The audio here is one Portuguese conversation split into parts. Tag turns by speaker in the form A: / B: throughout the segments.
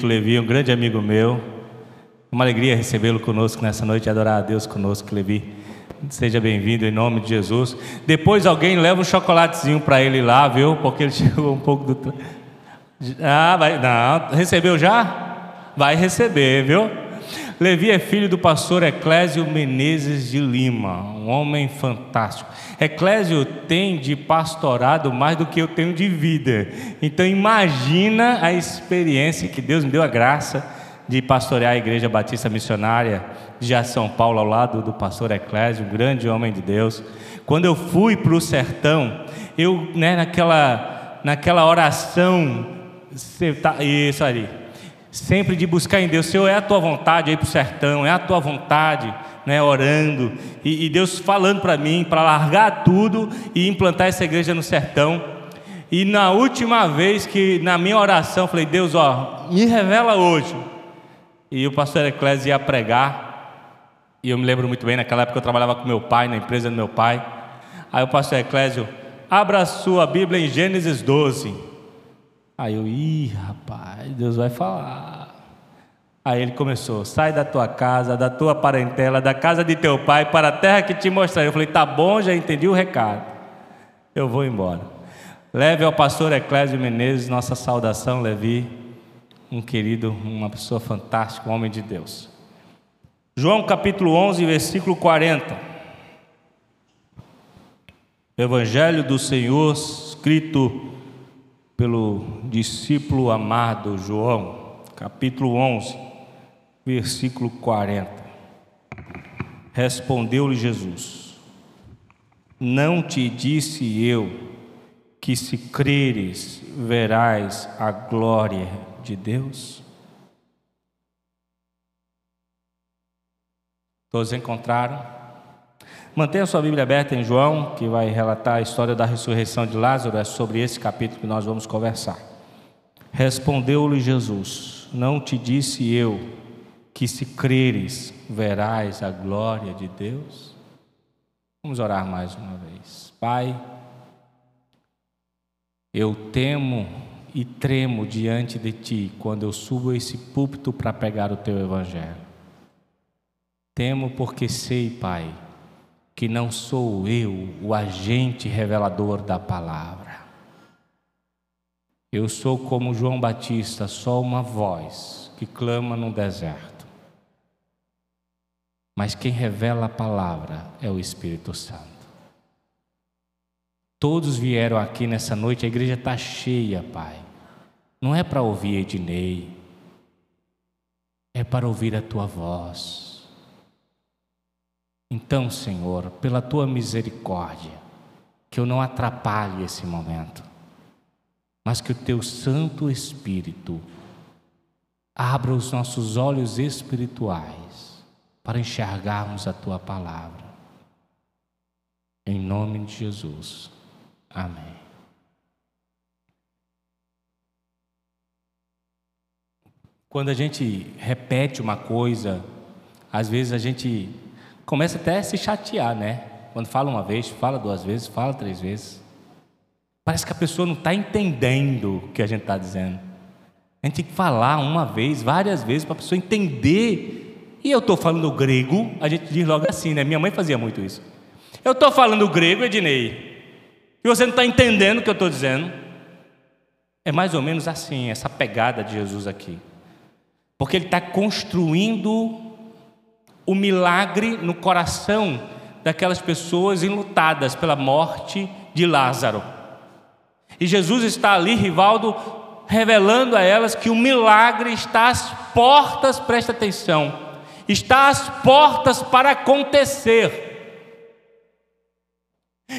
A: Levi, um grande amigo meu. Uma alegria recebê-lo conosco nessa noite e adorar a Deus conosco, Levi. Seja bem-vindo em nome de Jesus. Depois alguém leva um chocolatezinho para ele lá, viu? Porque ele chegou um pouco do. Ah, vai. Não, recebeu já? Vai receber, viu? Levi é filho do pastor Eclésio Menezes de Lima, um homem fantástico. Eclésio tem de pastorado mais do que eu tenho de vida. Então imagina a experiência que Deus me deu a graça de pastorear a Igreja Batista Missionária de São Paulo ao lado do pastor Eclésio, um grande homem de Deus. Quando eu fui para o sertão, eu, né, naquela, naquela oração, tá, isso ali, sempre de buscar em Deus, Senhor, é a tua vontade aí para o sertão, é a tua vontade, né, orando, e, e Deus falando para mim, para largar tudo e implantar essa igreja no sertão. E na última vez que, na minha oração, falei, Deus, ó, me revela hoje. E o pastor Eclésio ia pregar, e eu me lembro muito bem, naquela época eu trabalhava com meu pai, na empresa do meu pai. Aí o pastor Eclésio, abra a sua Bíblia em Gênesis 12. Aí eu, ih, rapaz, Deus vai falar. Aí ele começou: sai da tua casa, da tua parentela, da casa de teu pai, para a terra que te mostrarei. Eu falei: tá bom, já entendi o recado. Eu vou embora. Leve ao pastor Eclésio Menezes nossa saudação, Levi, um querido, uma pessoa fantástica, um homem de Deus. João capítulo 11, versículo 40. Evangelho do Senhor, escrito pelo discípulo amado João, capítulo 11, versículo 40. Respondeu-lhe Jesus: Não te disse eu que se creres verás a glória de Deus? Todos encontraram? Mantenha sua Bíblia aberta em João, que vai relatar a história da ressurreição de Lázaro, é sobre esse capítulo que nós vamos conversar. Respondeu-lhe Jesus: Não te disse eu que se creres verás a glória de Deus? Vamos orar mais uma vez. Pai, eu temo e tremo diante de ti quando eu subo esse púlpito para pegar o teu evangelho. Temo porque sei, Pai, que não sou eu o agente revelador da palavra. Eu sou como João Batista, só uma voz que clama no deserto. Mas quem revela a palavra é o Espírito Santo. Todos vieram aqui nessa noite, a igreja está cheia, Pai. Não é para ouvir Ednei, é para ouvir a tua voz então, Senhor, pela tua misericórdia, que eu não atrapalhe esse momento, mas que o teu Santo Espírito abra os nossos olhos espirituais para enxergarmos a tua palavra. Em nome de Jesus. Amém. Quando a gente repete uma coisa, às vezes a gente começa até a se chatear, né? Quando fala uma vez, fala duas vezes, fala três vezes. Parece que a pessoa não está entendendo o que a gente está dizendo. A gente tem que falar uma vez, várias vezes, para a pessoa entender. E eu estou falando grego, a gente diz logo assim, né? Minha mãe fazia muito isso. Eu estou falando grego, Ednei, e você não está entendendo o que eu estou dizendo. É mais ou menos assim, essa pegada de Jesus aqui. Porque ele está construindo o milagre no coração daquelas pessoas enlutadas pela morte de Lázaro. E Jesus está ali, Rivaldo, revelando a elas que o milagre está às portas, presta atenção, está às portas para acontecer.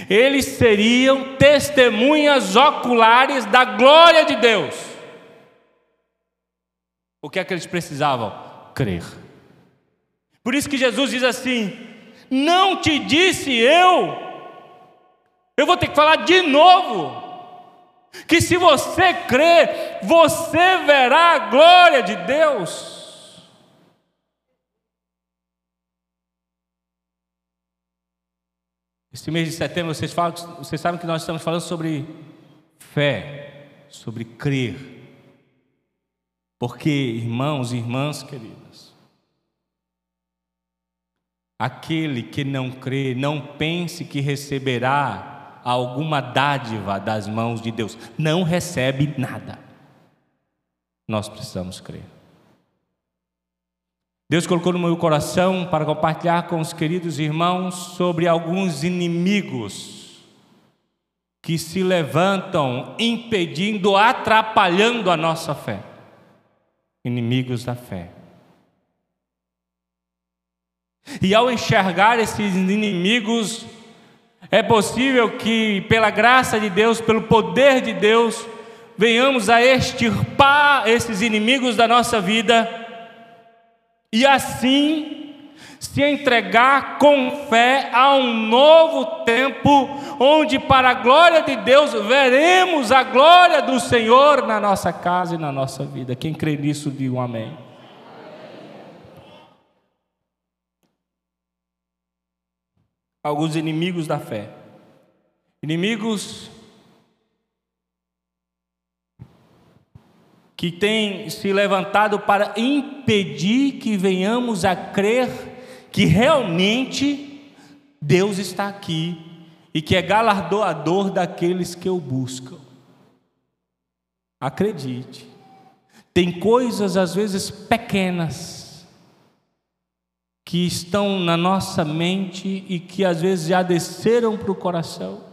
A: Eles seriam testemunhas oculares da glória de Deus. O que é que eles precisavam? Crer. Por isso que Jesus diz assim: Não te disse eu, eu vou ter que falar de novo, que se você crer, você verá a glória de Deus. Este mês de setembro, vocês, falam, vocês sabem que nós estamos falando sobre fé, sobre crer. Porque, irmãos e irmãs queridas, aquele que não crê, não pense que receberá alguma dádiva das mãos de Deus, não recebe nada. Nós precisamos crer. Deus colocou no meu coração para compartilhar com os queridos irmãos sobre alguns inimigos que se levantam impedindo, atrapalhando a nossa fé inimigos da fé. E ao enxergar esses inimigos, é possível que, pela graça de Deus, pelo poder de Deus, venhamos a extirpar esses inimigos da nossa vida e assim se entregar com fé a um novo tempo, onde, para a glória de Deus, veremos a glória do Senhor na nossa casa e na nossa vida. Quem crê nisso, diga um amém. Alguns inimigos da fé, inimigos que têm se levantado para impedir que venhamos a crer que realmente Deus está aqui e que é galardoador daqueles que o buscam. Acredite, tem coisas às vezes pequenas que estão na nossa mente e que às vezes já desceram para o coração,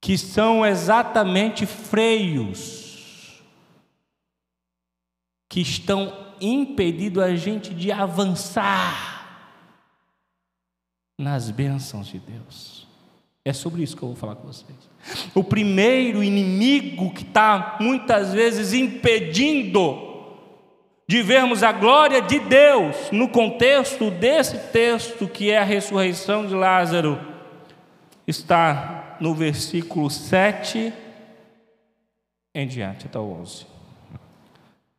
A: que são exatamente freios, que estão impedido a gente de avançar nas bênçãos de Deus. É sobre isso que eu vou falar com vocês. O primeiro inimigo que está muitas vezes impedindo de vermos a glória de Deus no contexto desse texto que é a ressurreição de Lázaro, está no versículo 7 em diante, até o 11.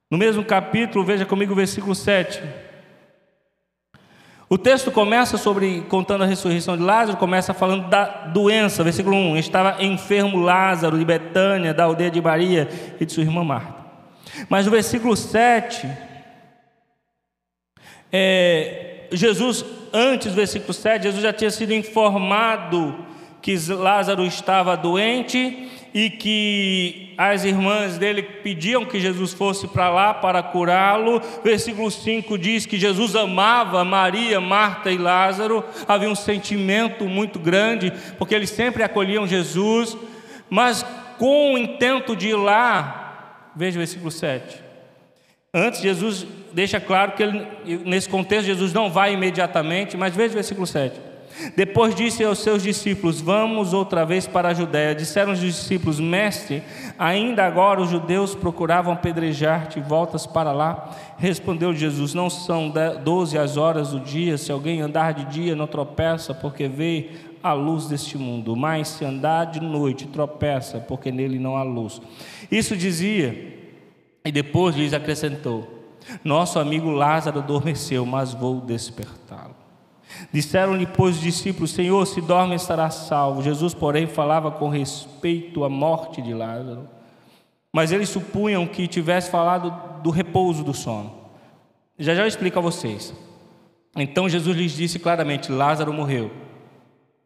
A: No mesmo capítulo, veja comigo o versículo 7. O texto começa sobre contando a ressurreição de Lázaro, começa falando da doença, versículo 1. Estava enfermo Lázaro de Betânia, da aldeia de Maria e de sua irmã Marta. Mas no versículo 7, é, Jesus, antes do versículo 7, Jesus já tinha sido informado que Lázaro estava doente e que as irmãs dele pediam que Jesus fosse para lá para curá-lo. Versículo 5 diz que Jesus amava Maria, Marta e Lázaro, havia um sentimento muito grande, porque eles sempre acolhiam Jesus, mas com o intento de ir lá, veja o versículo 7. Antes, Jesus deixa claro que ele, nesse contexto, Jesus não vai imediatamente, mas veja o versículo 7. Depois disse aos seus discípulos: Vamos outra vez para a Judéia. Disseram os discípulos: Mestre, ainda agora os judeus procuravam apedrejar-te, voltas para lá. Respondeu Jesus: Não são doze as horas do dia. Se alguém andar de dia, não tropeça, porque vê a luz deste mundo. Mas se andar de noite, tropeça, porque nele não há luz. Isso dizia, e depois lhes acrescentou: Nosso amigo Lázaro adormeceu, mas vou despertá-lo. Disseram-lhe, pois, os discípulos: Senhor, se dorme, estará salvo. Jesus, porém, falava com respeito à morte de Lázaro. Mas eles supunham que tivesse falado do repouso do sono. Já já eu explico a vocês. Então Jesus lhes disse claramente: Lázaro morreu.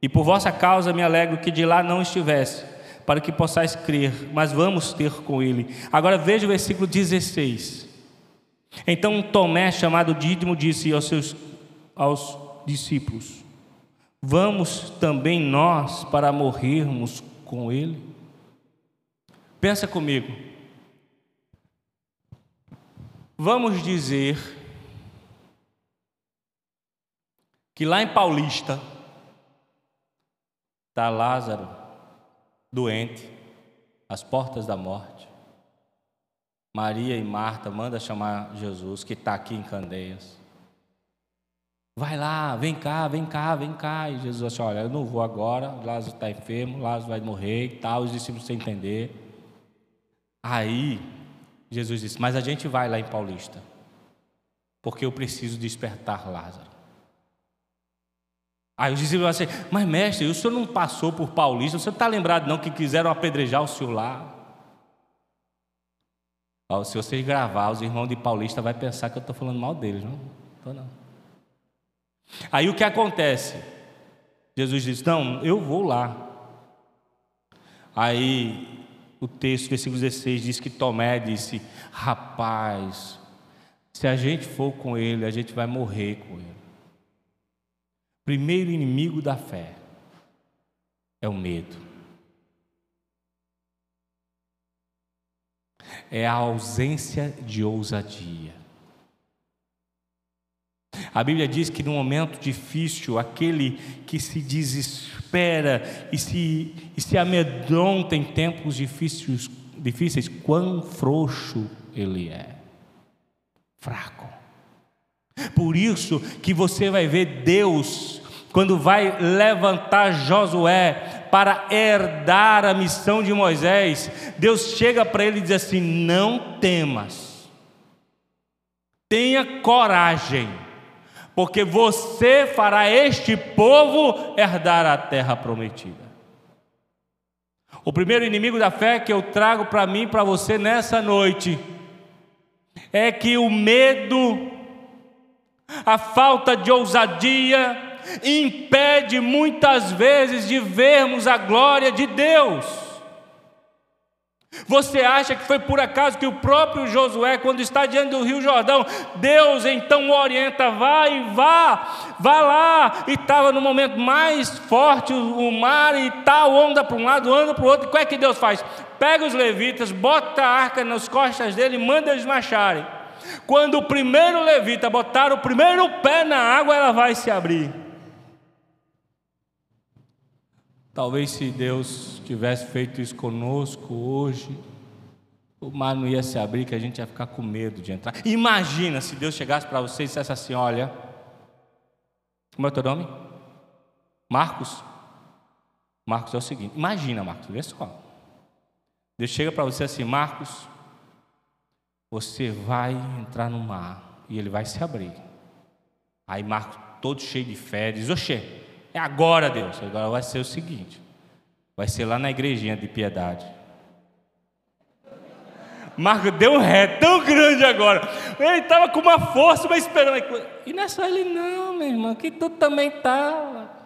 A: E por vossa causa me alegro que de lá não estivesse, para que possais crer, mas vamos ter com ele. Agora veja o versículo 16. Então Tomé, chamado Dídimo, disse aos seus aos discípulos: Vamos também nós para morrermos com Ele? Pensa comigo. Vamos dizer que lá em Paulista está Lázaro, doente, às portas da morte. Maria e Marta manda chamar Jesus, que está aqui em Candeias. Vai lá, vem cá, vem cá, vem cá. E Jesus disse: Olha, eu não vou agora, Lázaro está enfermo, Lázaro vai morrer e tal. Os discípulos sem entender. Aí, Jesus disse: Mas a gente vai lá em Paulista, porque eu preciso despertar Lázaro. Aí os discípulos vão assim: Mas mestre, o senhor não passou por Paulista, você não está lembrado não que quiseram apedrejar o senhor lá? Ó, se vocês gravar, os irmãos de Paulista vai pensar que eu estou falando mal deles, não? Tô não. Aí o que acontece? Jesus diz: Não, eu vou lá. Aí o texto, versículo 16, diz que Tomé disse: Rapaz, se a gente for com ele, a gente vai morrer com ele. Primeiro inimigo da fé é o medo. é a ausência de ousadia. A Bíblia diz que no momento difícil, aquele que se desespera e se, e se amedronta em tempos difíceis, difíceis, quão frouxo ele é, fraco. Por isso que você vai ver Deus, quando vai levantar Josué para herdar a missão de Moisés, Deus chega para ele e diz assim: Não temas, tenha coragem, porque você fará este povo herdar a terra prometida. O primeiro inimigo da fé que eu trago para mim e para você nessa noite é que o medo, a falta de ousadia, impede muitas vezes de vermos a glória de Deus. Você acha que foi por acaso que o próprio Josué, quando está diante do Rio Jordão, Deus então o orienta, vai, vá, vá lá, e estava no momento mais forte o mar e tal, onda para um lado, onda para o outro, e que é que Deus faz? Pega os levitas, bota a arca nas costas dele e manda eles marcharem. Quando o primeiro levita botar o primeiro pé na água, ela vai se abrir. Talvez se Deus tivesse feito isso conosco hoje, o mar não ia se abrir, que a gente ia ficar com medo de entrar. Imagina se Deus chegasse para você e dissesse assim: Olha, como é o teu nome? Marcos? Marcos é o seguinte: Imagina, Marcos, vê só. Deus chega para você assim: Marcos, você vai entrar no mar e ele vai se abrir. Aí Marcos, todo cheio de fé, diz: Oxê, é agora, Deus. Agora vai ser o seguinte: vai ser lá na igrejinha de piedade. Marco deu um ré tão grande agora. Ele estava com uma força, mas esperando. E não é só ele, não, meu irmão, que tu também estava. Tá.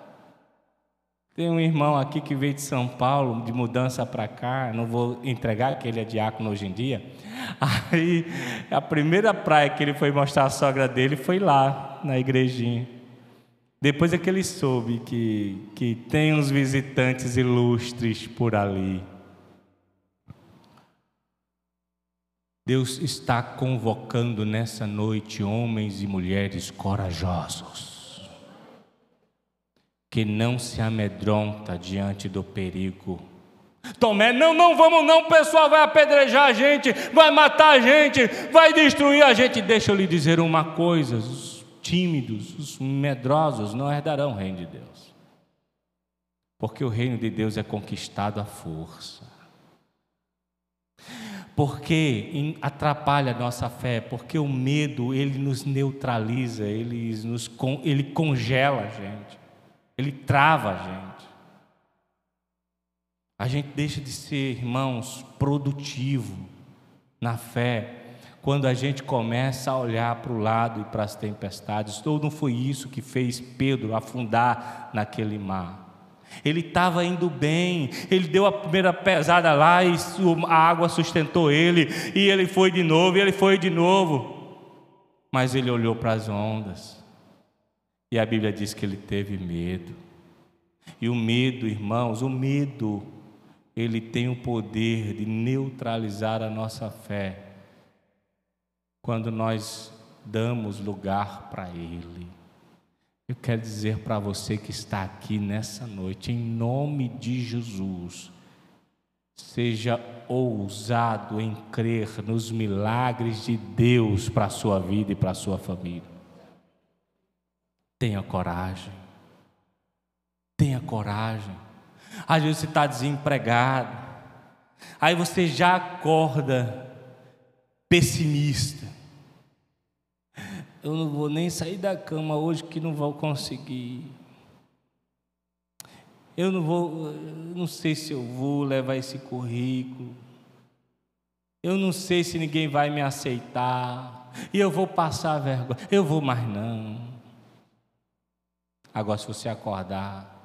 A: Tem um irmão aqui que veio de São Paulo, de mudança para cá, não vou entregar que ele é diácono hoje em dia. Aí, a primeira praia que ele foi mostrar a sogra dele foi lá, na igrejinha. Depois é que ele soube que, que tem uns visitantes ilustres por ali. Deus está convocando nessa noite homens e mulheres corajosos, que não se amedronta diante do perigo. Tomé, não, não vamos não, o pessoal vai apedrejar a gente, vai matar a gente, vai destruir a gente. Deixa eu lhe dizer uma coisa, tímidos, os medrosos não herdarão o reino de Deus. Porque o reino de Deus é conquistado à força. Porque atrapalha a nossa fé, porque o medo ele nos neutraliza, ele, nos, ele congela a gente, ele trava a gente. A gente deixa de ser, irmãos, produtivo na fé, quando a gente começa a olhar para o lado e para as tempestades. Ou não foi isso que fez Pedro afundar naquele mar. Ele estava indo bem, ele deu a primeira pesada lá e a água sustentou ele, e ele foi de novo, e ele foi de novo. Mas ele olhou para as ondas, e a Bíblia diz que ele teve medo. E o medo, irmãos, o medo, ele tem o poder de neutralizar a nossa fé quando nós damos lugar para Ele. Eu quero dizer para você que está aqui nessa noite, em nome de Jesus, seja ousado em crer nos milagres de Deus para a sua vida e para a sua família. Tenha coragem. Tenha coragem. Às vezes você está desempregado. Aí você já acorda pessimista eu não vou nem sair da cama hoje que não vou conseguir. Eu não vou, não sei se eu vou levar esse currículo. Eu não sei se ninguém vai me aceitar. E eu vou passar vergonha. Eu vou mais não. Agora, se você acordar,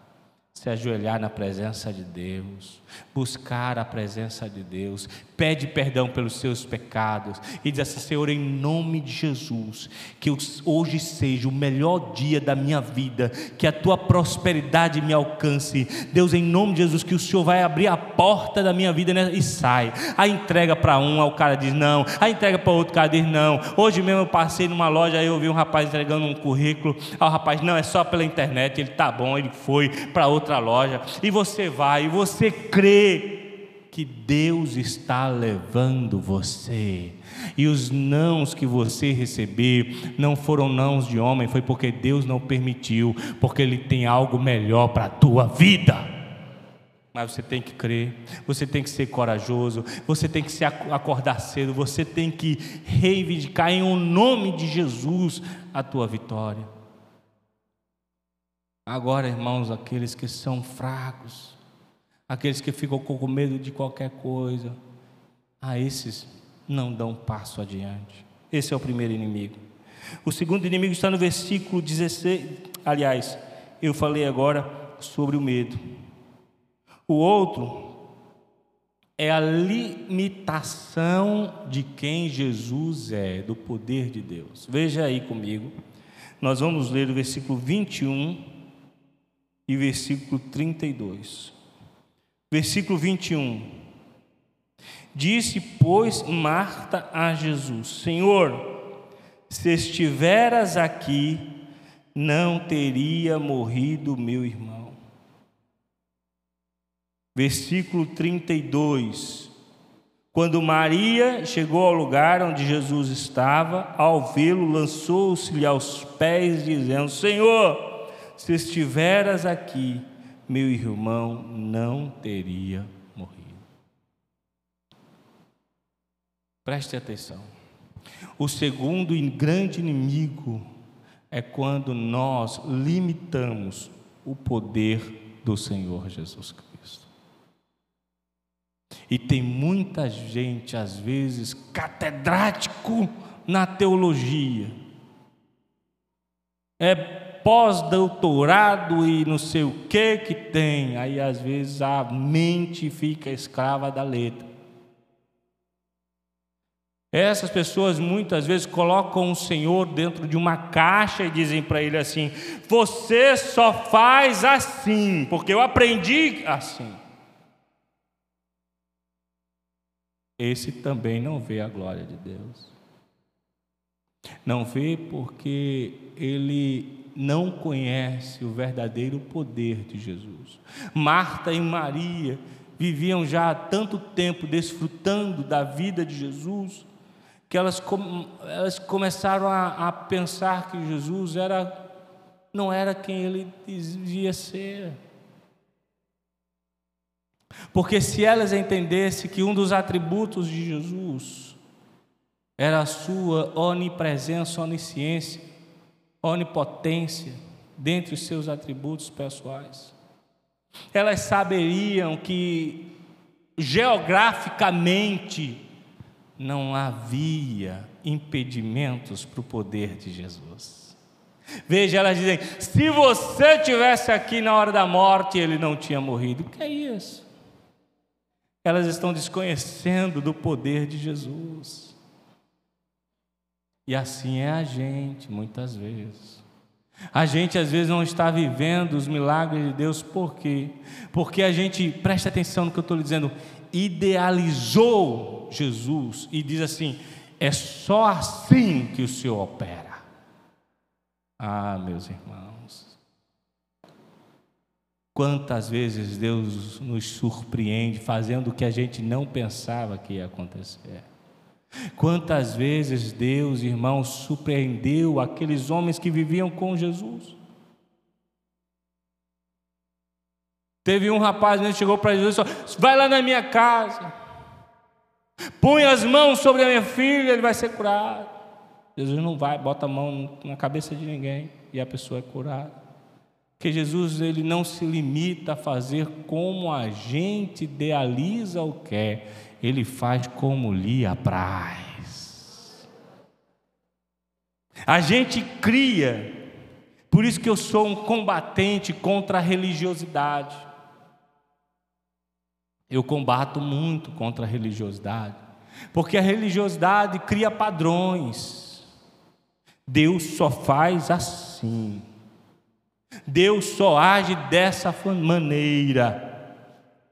A: se ajoelhar na presença de Deus, buscar a presença de Deus, pede perdão pelos seus pecados e diz assim: Senhor, em nome de Jesus, que hoje seja o melhor dia da minha vida, que a tua prosperidade me alcance. Deus, em nome de Jesus, que o Senhor vai abrir a porta da minha vida né, e sai. A entrega para um, o cara diz não, a entrega para outro, cara diz não. Hoje mesmo eu passei numa loja, eu vi um rapaz entregando um currículo, aí o rapaz, não, é só pela internet, ele tá bom, ele foi para outra loja, e você vai, e você crê que Deus está levando você. E os nãos que você receber não foram nãos de homem, foi porque Deus não permitiu, porque Ele tem algo melhor para a tua vida. Mas você tem que crer, você tem que ser corajoso, você tem que se acordar cedo, você tem que reivindicar em o nome de Jesus a tua vitória. Agora, irmãos, aqueles que são fracos, aqueles que ficam com medo de qualquer coisa, a esses não dão passo adiante. Esse é o primeiro inimigo. O segundo inimigo está no versículo 16. Aliás, eu falei agora sobre o medo. O outro é a limitação de quem Jesus é, do poder de Deus. Veja aí comigo. Nós vamos ler o versículo 21 e versículo 32. Versículo 21. Disse, pois, Marta a Jesus: Senhor, se estiveras aqui, não teria morrido meu irmão. Versículo 32. Quando Maria chegou ao lugar onde Jesus estava, ao vê-lo, lançou-se-lhe aos pés, dizendo: Senhor, se estiveras aqui, meu irmão não teria morrido. Preste atenção. O segundo e grande inimigo é quando nós limitamos o poder do Senhor Jesus Cristo. E tem muita gente, às vezes, catedrático na teologia. É pós-doutorado e não sei o que que tem. Aí às vezes a mente fica escrava da letra. Essas pessoas muitas vezes colocam o Senhor dentro de uma caixa e dizem para ele assim: Você só faz assim, porque eu aprendi assim. Esse também não vê a glória de Deus. Não vê porque ele não conhece o verdadeiro poder de Jesus. Marta e Maria viviam já há tanto tempo desfrutando da vida de Jesus, que elas, elas começaram a, a pensar que Jesus era, não era quem ele dizia ser. Porque se elas entendessem que um dos atributos de Jesus era a sua onipresença, onisciência, onipotência dentre os seus atributos pessoais. Elas saberiam que geograficamente não havia impedimentos para o poder de Jesus. Veja, elas dizem: se você tivesse aqui na hora da morte, ele não tinha morrido. O que é isso? Elas estão desconhecendo do poder de Jesus. E assim é a gente, muitas vezes. A gente às vezes não está vivendo os milagres de Deus, por quê? Porque a gente, presta atenção no que eu estou dizendo, idealizou Jesus e diz assim: é só assim que o Senhor opera. Ah, meus irmãos, quantas vezes Deus nos surpreende fazendo o que a gente não pensava que ia acontecer. Quantas vezes Deus, irmãos, surpreendeu aqueles homens que viviam com Jesus? Teve um rapaz que chegou para Jesus e disse: Vai lá na minha casa, põe as mãos sobre a minha filha, ele vai ser curado. Jesus não vai, bota a mão na cabeça de ninguém e a pessoa é curada. Porque Jesus ele não se limita a fazer como a gente idealiza ou quer, Ele faz como lhe apraz. A gente cria, por isso que eu sou um combatente contra a religiosidade. Eu combato muito contra a religiosidade, porque a religiosidade cria padrões. Deus só faz assim. Deus só age dessa maneira.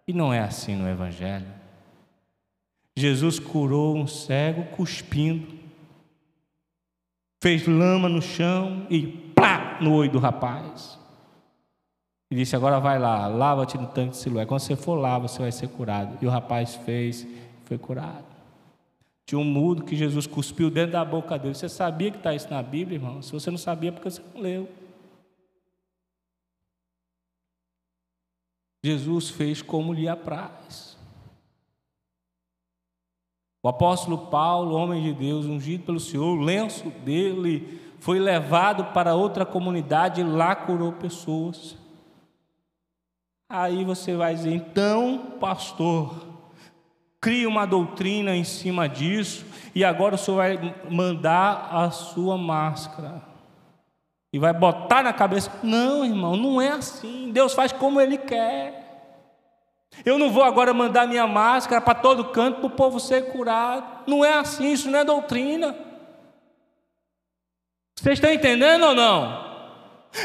A: E não é assim no Evangelho. Jesus curou um cego cuspindo, fez lama no chão e plá no olho do rapaz. E disse: Agora vai lá, lava-te no tanque de Siloé. Quando você for lá, você vai ser curado. E o rapaz fez, foi curado. Tinha um mudo que Jesus cuspiu dentro da boca dele. Você sabia que está isso na Bíblia, irmão? Se você não sabia, é porque você não leu. Jesus fez como lhe apraz. O apóstolo Paulo, homem de Deus, ungido pelo Senhor, o lenço dele foi levado para outra comunidade e lá curou pessoas. Aí você vai dizer, então, pastor, cria uma doutrina em cima disso e agora o senhor vai mandar a sua máscara e vai botar na cabeça. Não, irmão, não é assim. Deus faz como Ele quer. Eu não vou agora mandar minha máscara para todo canto para o povo ser curado. Não é assim, isso não é doutrina. Vocês estão entendendo ou não?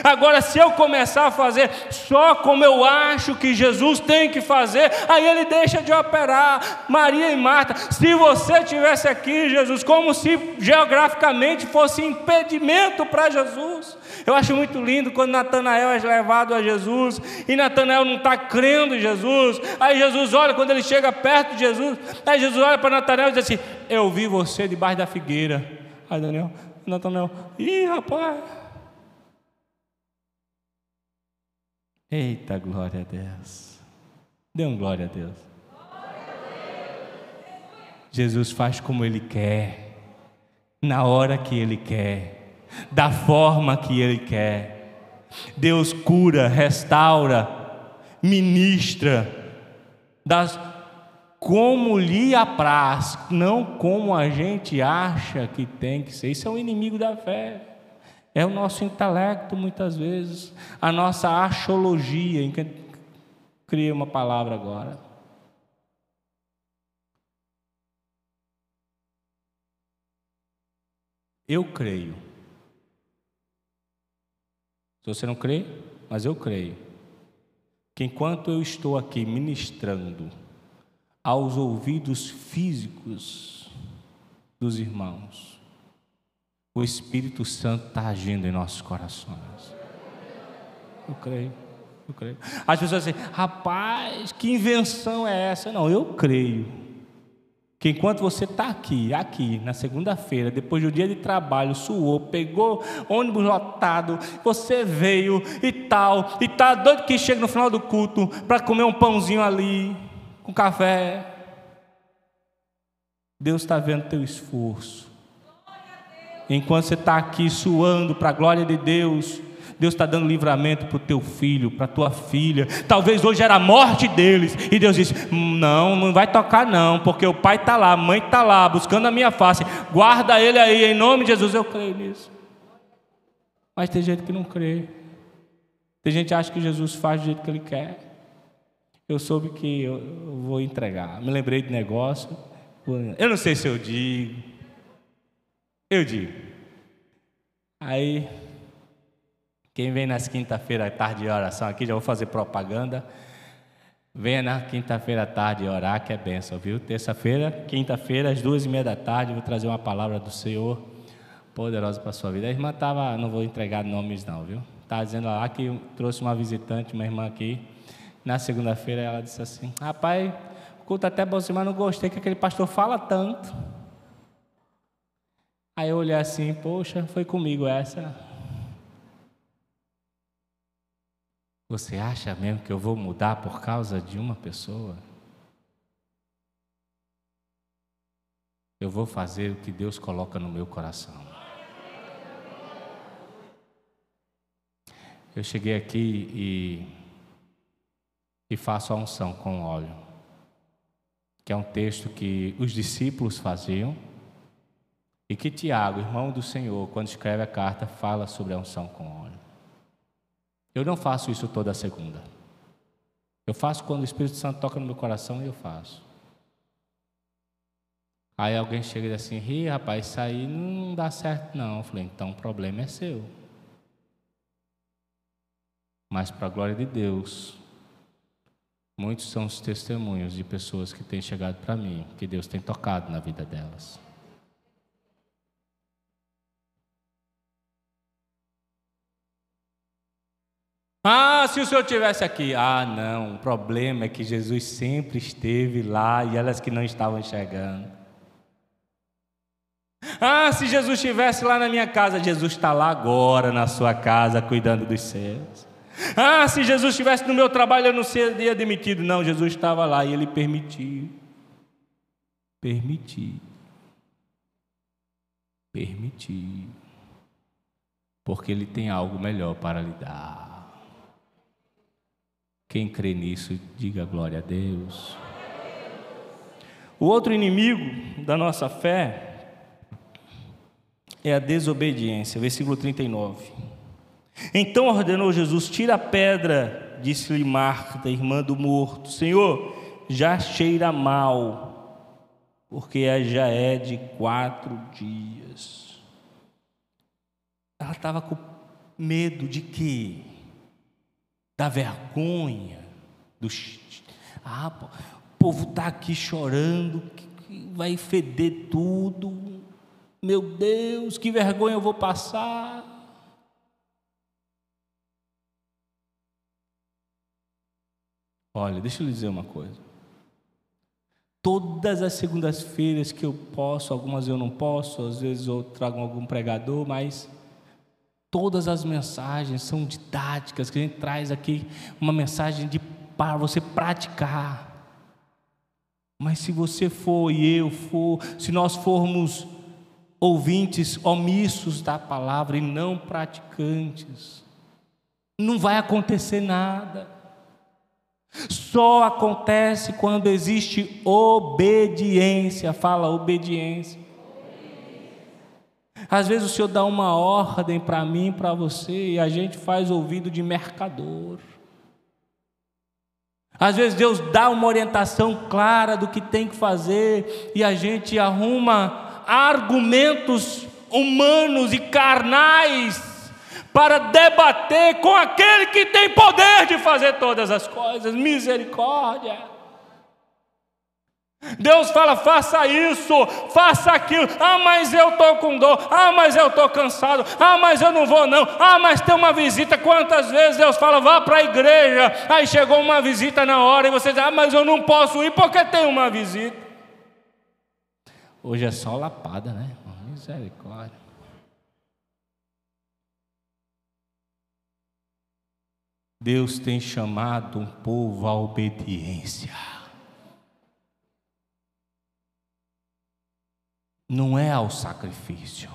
A: Agora, se eu começar a fazer só como eu acho que Jesus tem que fazer, aí ele deixa de operar. Maria e Marta, se você tivesse aqui, Jesus, como se geograficamente fosse impedimento para Jesus. Eu acho muito lindo quando Natanael é levado a Jesus e Natanael não está crendo em Jesus. Aí Jesus olha, quando ele chega perto de Jesus, aí Jesus olha para Natanael e diz assim: Eu vi você debaixo da figueira. Aí Daniel, Natanael, ih rapaz. Eita, glória a Deus. Dê um glória a Deus. Jesus faz como Ele quer, na hora que Ele quer, da forma que Ele quer. Deus cura, restaura, ministra, das, como lhe apraz, não como a gente acha que tem que ser. Isso é o inimigo da fé. É o nosso intelecto, muitas vezes, a nossa achologia, em que cria uma palavra agora. Eu creio. Se você não crê, mas eu creio. Que enquanto eu estou aqui ministrando aos ouvidos físicos dos irmãos, o Espírito Santo está agindo em nossos corações. Eu creio, eu creio. As pessoas dizem, rapaz, que invenção é essa? Não, eu creio. Que enquanto você está aqui, aqui, na segunda-feira, depois do dia de trabalho, suou, pegou ônibus lotado, você veio e tal, e está doido que chega no final do culto para comer um pãozinho ali, com café. Deus está vendo teu esforço. Enquanto você está aqui suando para a glória de Deus, Deus está dando livramento para o teu filho, para a tua filha. Talvez hoje era a morte deles. E Deus disse: Não, não vai tocar, não, porque o pai está lá, a mãe está lá, buscando a minha face. Guarda ele aí, em nome de Jesus. Eu creio nisso. Mas tem gente que não crê. Tem gente que acha que Jesus faz do jeito que ele quer. Eu soube que eu vou entregar. Me lembrei de negócio. Eu não sei se eu digo. Eu digo. Aí, quem vem nas quinta-feira à tarde de oração aqui, já vou fazer propaganda. Venha na quinta-feira à tarde orar, que é benção, viu? Terça-feira, quinta-feira, às duas e meia da tarde, vou trazer uma palavra do Senhor poderosa para a sua vida. A irmã estava, não vou entregar nomes não, viu? Estava dizendo lá que trouxe uma visitante, uma irmã aqui. Na segunda-feira ela disse assim: Rapaz, culto até bom, mas não gostei que aquele pastor fala tanto. Aí eu olhei assim, poxa, foi comigo essa. Você acha mesmo que eu vou mudar por causa de uma pessoa? Eu vou fazer o que Deus coloca no meu coração. Eu cheguei aqui e, e faço a unção com óleo. que é um texto que os discípulos faziam, e que Tiago, irmão do Senhor, quando escreve a carta, fala sobre a unção com óleo. Eu não faço isso toda segunda. Eu faço quando o Espírito Santo toca no meu coração e eu faço. Aí alguém chega e diz assim: Ih, rapaz, isso aí não dá certo, não. Eu falei: então o problema é seu. Mas, para a glória de Deus, muitos são os testemunhos de pessoas que têm chegado para mim, que Deus tem tocado na vida delas. Ah, se o senhor tivesse aqui. Ah, não, o problema é que Jesus sempre esteve lá e elas que não estavam enxergando. Ah, se Jesus estivesse lá na minha casa, Jesus está lá agora na sua casa, cuidando dos seus. Ah, se Jesus estivesse no meu trabalho, eu não seria demitido. Não, Jesus estava lá e ele permitiu. Permitiu. Permitiu. Porque ele tem algo melhor para lhe dar. Quem crê nisso, diga glória a Deus. O outro inimigo da nossa fé é a desobediência, versículo 39. Então ordenou Jesus: tira a pedra, disse-lhe Marta, irmã do morto. Senhor, já cheira mal, porque já é de quatro dias. Ela estava com medo de quê? Da vergonha, do ah, o povo está aqui chorando, que vai feder tudo. Meu Deus, que vergonha eu vou passar. Olha, deixa eu lhe dizer uma coisa. Todas as segundas-feiras que eu posso, algumas eu não posso, às vezes eu trago algum pregador, mas Todas as mensagens são didáticas que a gente traz aqui, uma mensagem de para você praticar. Mas se você for e eu for, se nós formos ouvintes omissos da palavra e não praticantes, não vai acontecer nada. Só acontece quando existe obediência. Fala obediência. Às vezes o Senhor dá uma ordem para mim, para você, e a gente faz ouvido de mercador. Às vezes Deus dá uma orientação clara do que tem que fazer, e a gente arruma argumentos humanos e carnais para debater com aquele que tem poder de fazer todas as coisas. Misericórdia. Deus fala, faça isso, faça aquilo. Ah, mas eu estou com dor. Ah, mas eu estou cansado. Ah, mas eu não vou, não. Ah, mas tem uma visita. Quantas vezes Deus fala, vá para a igreja. Aí chegou uma visita na hora e você diz, ah, mas eu não posso ir porque tem uma visita. Hoje é só lapada, né? Misericórdia. Deus tem chamado um povo à obediência. Não é ao sacrifício.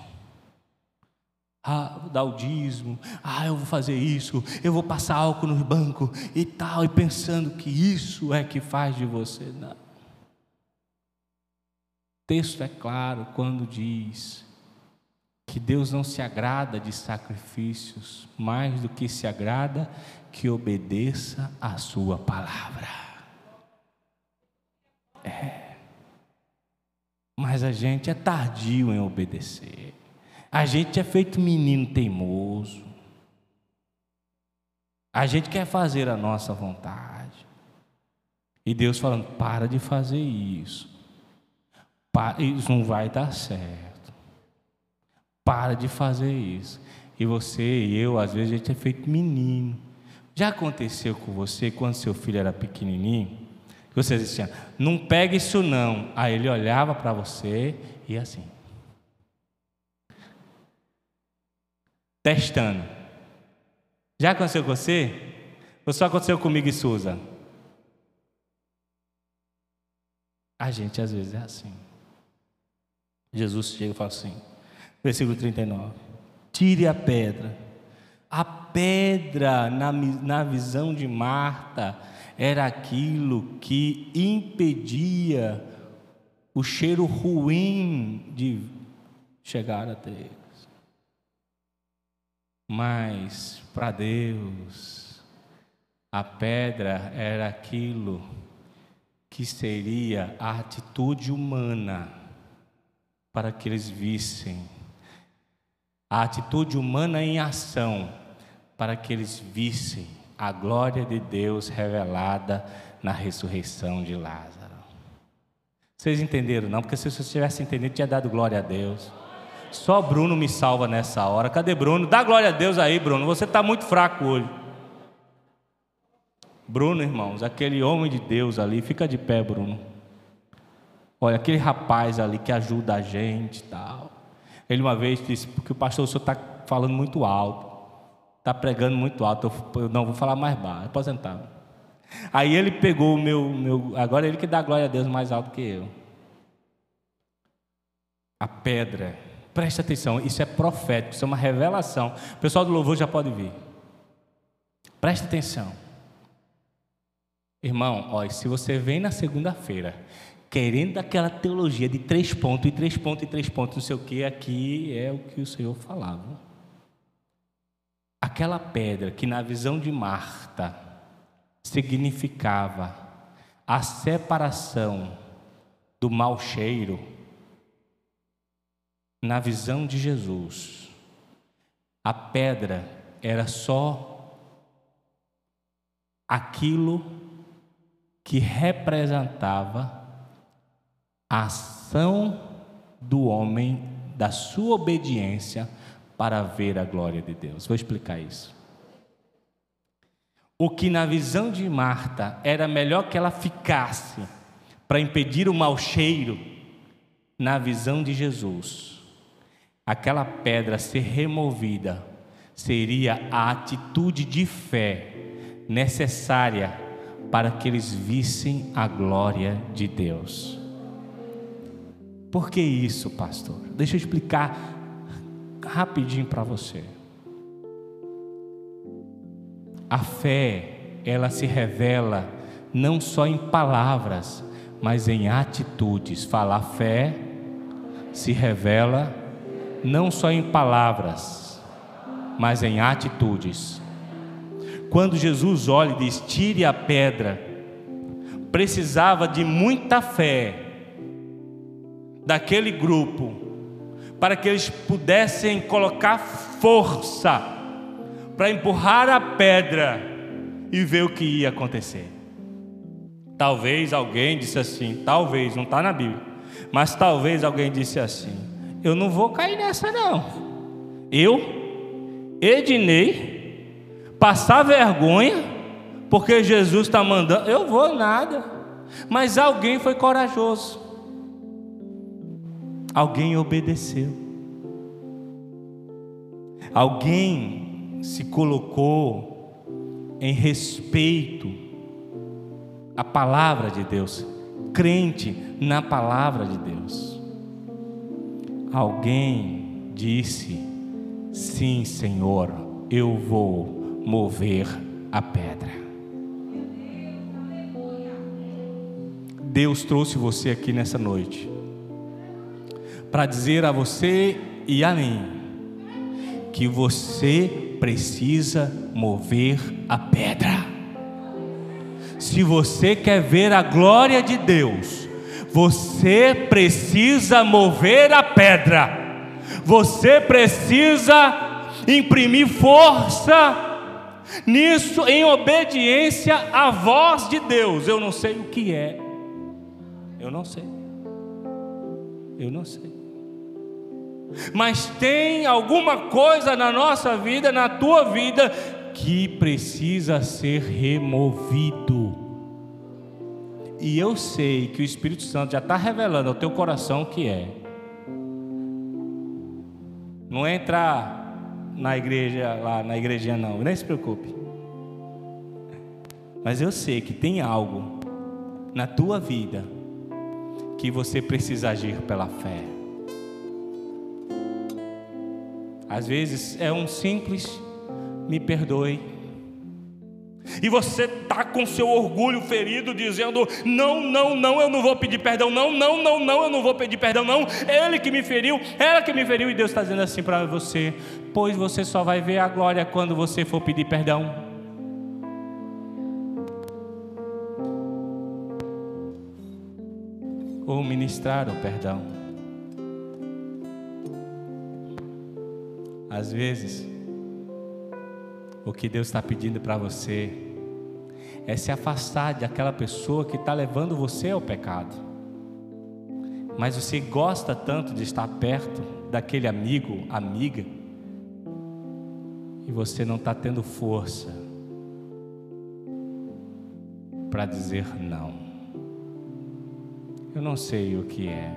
A: Ah, vou dar o dízimo, ah, eu vou fazer isso, eu vou passar álcool no banco e tal, e pensando que isso é que faz de você. Não. O texto é claro quando diz que Deus não se agrada de sacrifícios, mais do que se agrada que obedeça a Sua palavra. É. Mas a gente é tardio em obedecer. A gente é feito menino teimoso. A gente quer fazer a nossa vontade. E Deus falando: para de fazer isso. Isso não vai dar certo. Para de fazer isso. E você e eu, às vezes, a gente é feito menino. Já aconteceu com você quando seu filho era pequenininho? Você dizia, não pega isso não. Aí ele olhava para você e assim. Testando. Já aconteceu com você? Ou só aconteceu comigo e Suza? A gente às vezes é assim. Jesus chega e fala assim, versículo 39: Tire a pedra. A pedra, na, na visão de Marta, era aquilo que impedia o cheiro ruim de chegar até eles. Mas, para Deus, a pedra era aquilo que seria a atitude humana para que eles vissem a atitude humana em ação, para que eles vissem a glória de Deus revelada na ressurreição de Lázaro. Vocês entenderam, não? Porque se vocês tivessem entendido, tinha dado glória a Deus. Só Bruno me salva nessa hora. Cadê Bruno? Dá glória a Deus aí, Bruno. Você está muito fraco hoje. Bruno, irmãos, aquele homem de Deus ali, fica de pé, Bruno. Olha, aquele rapaz ali que ajuda a gente e tal. Ele uma vez disse, porque o pastor, o senhor está falando muito alto, está pregando muito alto, eu não vou falar mais baixo, aposentado. Aí ele pegou o meu, meu, agora ele que dá glória a Deus mais alto que eu. A pedra, preste atenção, isso é profético, isso é uma revelação. O pessoal do louvor já pode vir. Preste atenção. Irmão, olha, se você vem na segunda-feira querendo aquela teologia de três pontos e três pontos e três pontos, não sei o que, aqui é o que o Senhor falava. Aquela pedra que na visão de Marta significava a separação do mau cheiro, na visão de Jesus, a pedra era só aquilo que representava a ação do homem, da sua obediência para ver a glória de Deus. Vou explicar isso. O que na visão de Marta era melhor que ela ficasse para impedir o mau cheiro, na visão de Jesus, aquela pedra ser removida seria a atitude de fé necessária para que eles vissem a glória de Deus. Por que isso, pastor? Deixa eu explicar rapidinho para você. A fé, ela se revela não só em palavras, mas em atitudes. Falar fé se revela não só em palavras, mas em atitudes. Quando Jesus olha e diz: tire a pedra, precisava de muita fé daquele grupo para que eles pudessem colocar força para empurrar a pedra e ver o que ia acontecer. Talvez alguém disse assim, talvez, não está na Bíblia, mas talvez alguém disse assim: Eu não vou cair nessa, não. Eu, Ednei, passar vergonha, porque Jesus está mandando, eu vou nada. Mas alguém foi corajoso, alguém obedeceu, alguém se colocou em respeito à palavra de Deus, crente na palavra de Deus. Alguém disse: Sim, Senhor, eu vou mover a pedra. Deus trouxe você aqui nessa noite para dizer a você e a mim que você precisa mover a pedra. Se você quer ver a glória de Deus, você precisa mover a pedra. Você precisa imprimir força nisso em obediência à voz de Deus. Eu não sei o que é. Eu não sei. Eu não sei. Mas tem alguma coisa na nossa vida, na tua vida, que precisa ser removido. E eu sei que o Espírito Santo já está revelando ao teu coração o que é. Não é entrar na igreja lá, na igrejinha não, nem se preocupe. Mas eu sei que tem algo na tua vida que você precisa agir pela fé. Às vezes é um simples me perdoe. E você está com seu orgulho ferido, dizendo: Não, não, não, eu não vou pedir perdão, não, não, não, não, eu não vou pedir perdão, não. Ele que me feriu, ela que me feriu, e Deus está dizendo assim para você: Pois você só vai ver a glória quando você for pedir perdão. Ou ministrar o perdão. Às vezes, o que Deus está pedindo para você é se afastar daquela pessoa que está levando você ao pecado. Mas você gosta tanto de estar perto daquele amigo, amiga, e você não está tendo força para dizer não. Eu não sei o que é,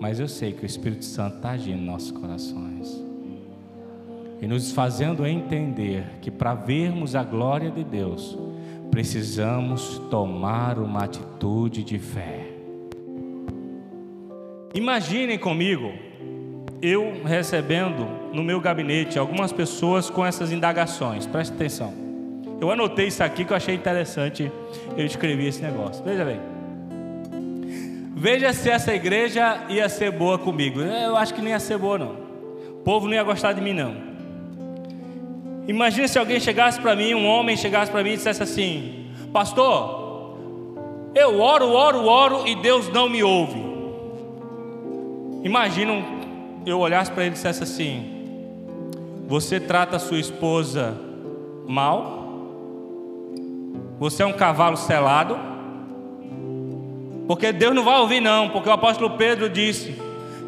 A: mas eu sei que o Espírito Santo está agindo em nossos corações e nos fazendo entender que para vermos a glória de Deus, precisamos tomar uma atitude de fé. Imaginem comigo, eu recebendo no meu gabinete algumas pessoas com essas indagações, preste atenção. Eu anotei isso aqui que eu achei interessante, eu escrevi esse negócio. Veja bem. Veja se essa igreja ia ser boa comigo. Eu acho que nem ia ser boa, não. O povo não ia gostar de mim, não. Imagina se alguém chegasse para mim, um homem chegasse para mim e dissesse assim: Pastor, eu oro, oro, oro e Deus não me ouve. Imagina eu olhasse para ele e dissesse assim: Você trata sua esposa mal? Você é um cavalo selado? Porque Deus não vai ouvir, não, porque o apóstolo Pedro disse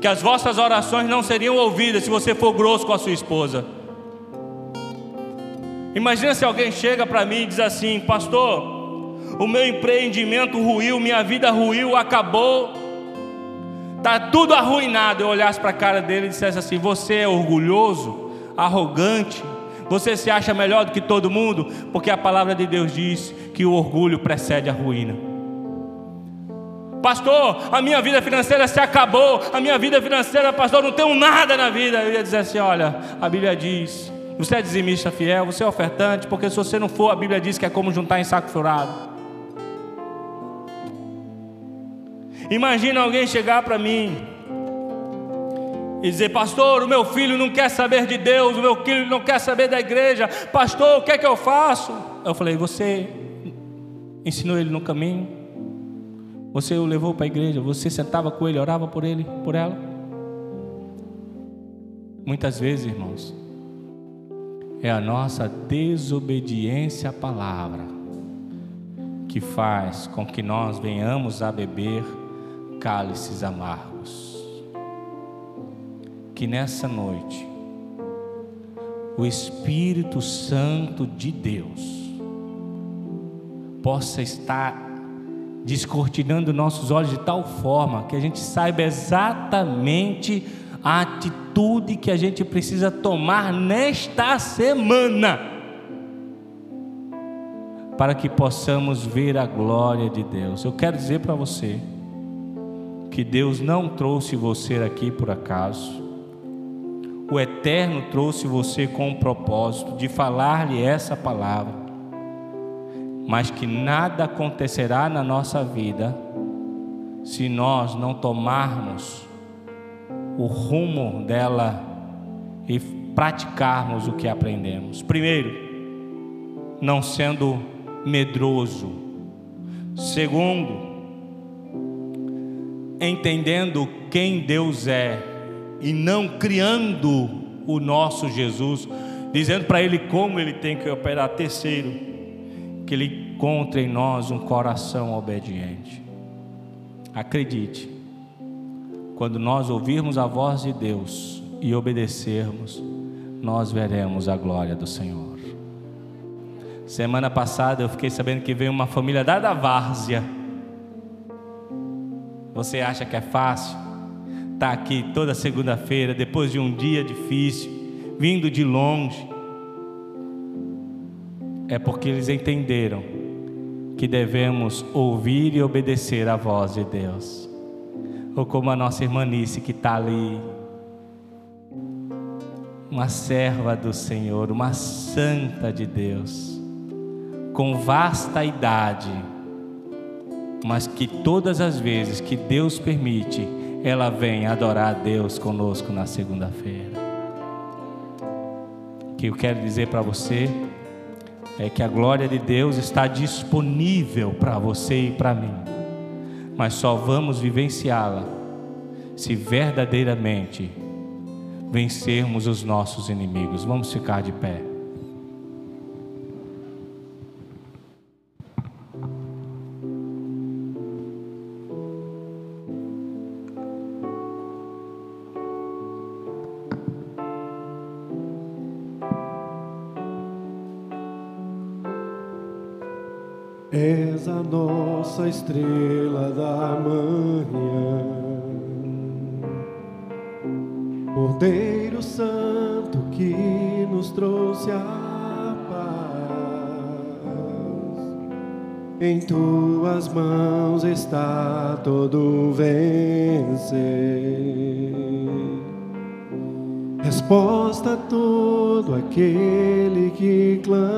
A: que as vossas orações não seriam ouvidas se você for grosso com a sua esposa. Imagina se alguém chega para mim e diz assim: Pastor, o meu empreendimento ruiu, minha vida ruiu, acabou, está tudo arruinado. Eu olhasse para a cara dele e dissesse assim: Você é orgulhoso, arrogante, você se acha melhor do que todo mundo, porque a palavra de Deus diz que o orgulho precede a ruína. Pastor, a minha vida financeira se acabou, a minha vida financeira, pastor, não tenho nada na vida. Eu ia dizer assim: olha, a Bíblia diz você é dizimista fiel, você é ofertante, porque se você não for, a Bíblia diz que é como juntar em saco furado. Imagina alguém chegar para mim e dizer: Pastor, o meu filho não quer saber de Deus, o meu filho não quer saber da igreja. Pastor, o que é que eu faço? Eu falei: Você ensinou ele no caminho, você o levou para a igreja, você sentava com ele, orava por ele, por ela. Muitas vezes, irmãos, é a nossa desobediência à palavra que faz com que nós venhamos a beber cálices amargos. Que nessa noite o Espírito Santo de Deus possa estar descortinando nossos olhos de tal forma que a gente saiba exatamente a atitude que a gente precisa tomar nesta semana, para que possamos ver a glória de Deus. Eu quero dizer para você que Deus não trouxe você aqui por acaso. O Eterno trouxe você com o propósito de falar-lhe essa palavra, mas que nada acontecerá na nossa vida se nós não tomarmos o rumo dela e praticarmos o que aprendemos. Primeiro, não sendo medroso. Segundo, entendendo quem Deus é e não criando o nosso Jesus, dizendo para ele como ele tem que operar. Terceiro, que ele encontre em nós um coração obediente. Acredite, quando nós ouvirmos a voz de Deus e obedecermos, nós veremos a glória do Senhor. Semana passada eu fiquei sabendo que veio uma família da Várzea. Você acha que é fácil? Tá aqui toda segunda-feira, depois de um dia difícil, vindo de longe. É porque eles entenderam que devemos ouvir e obedecer a voz de Deus. Ou como a nossa irmã Nice que está ali. Uma serva do Senhor, uma santa de Deus, com vasta idade, mas que todas as vezes que Deus permite, ela vem adorar a Deus conosco na segunda-feira. O que eu quero dizer para você é que a glória de Deus está disponível para você e para mim, mas só vamos vivenciá-la se verdadeiramente vencermos os nossos inimigos. Vamos ficar de pé.
B: Estrela da manhã, Cordeiro Santo que nos trouxe a paz. Em tuas mãos está todo vencer. Resposta a todo aquele que clama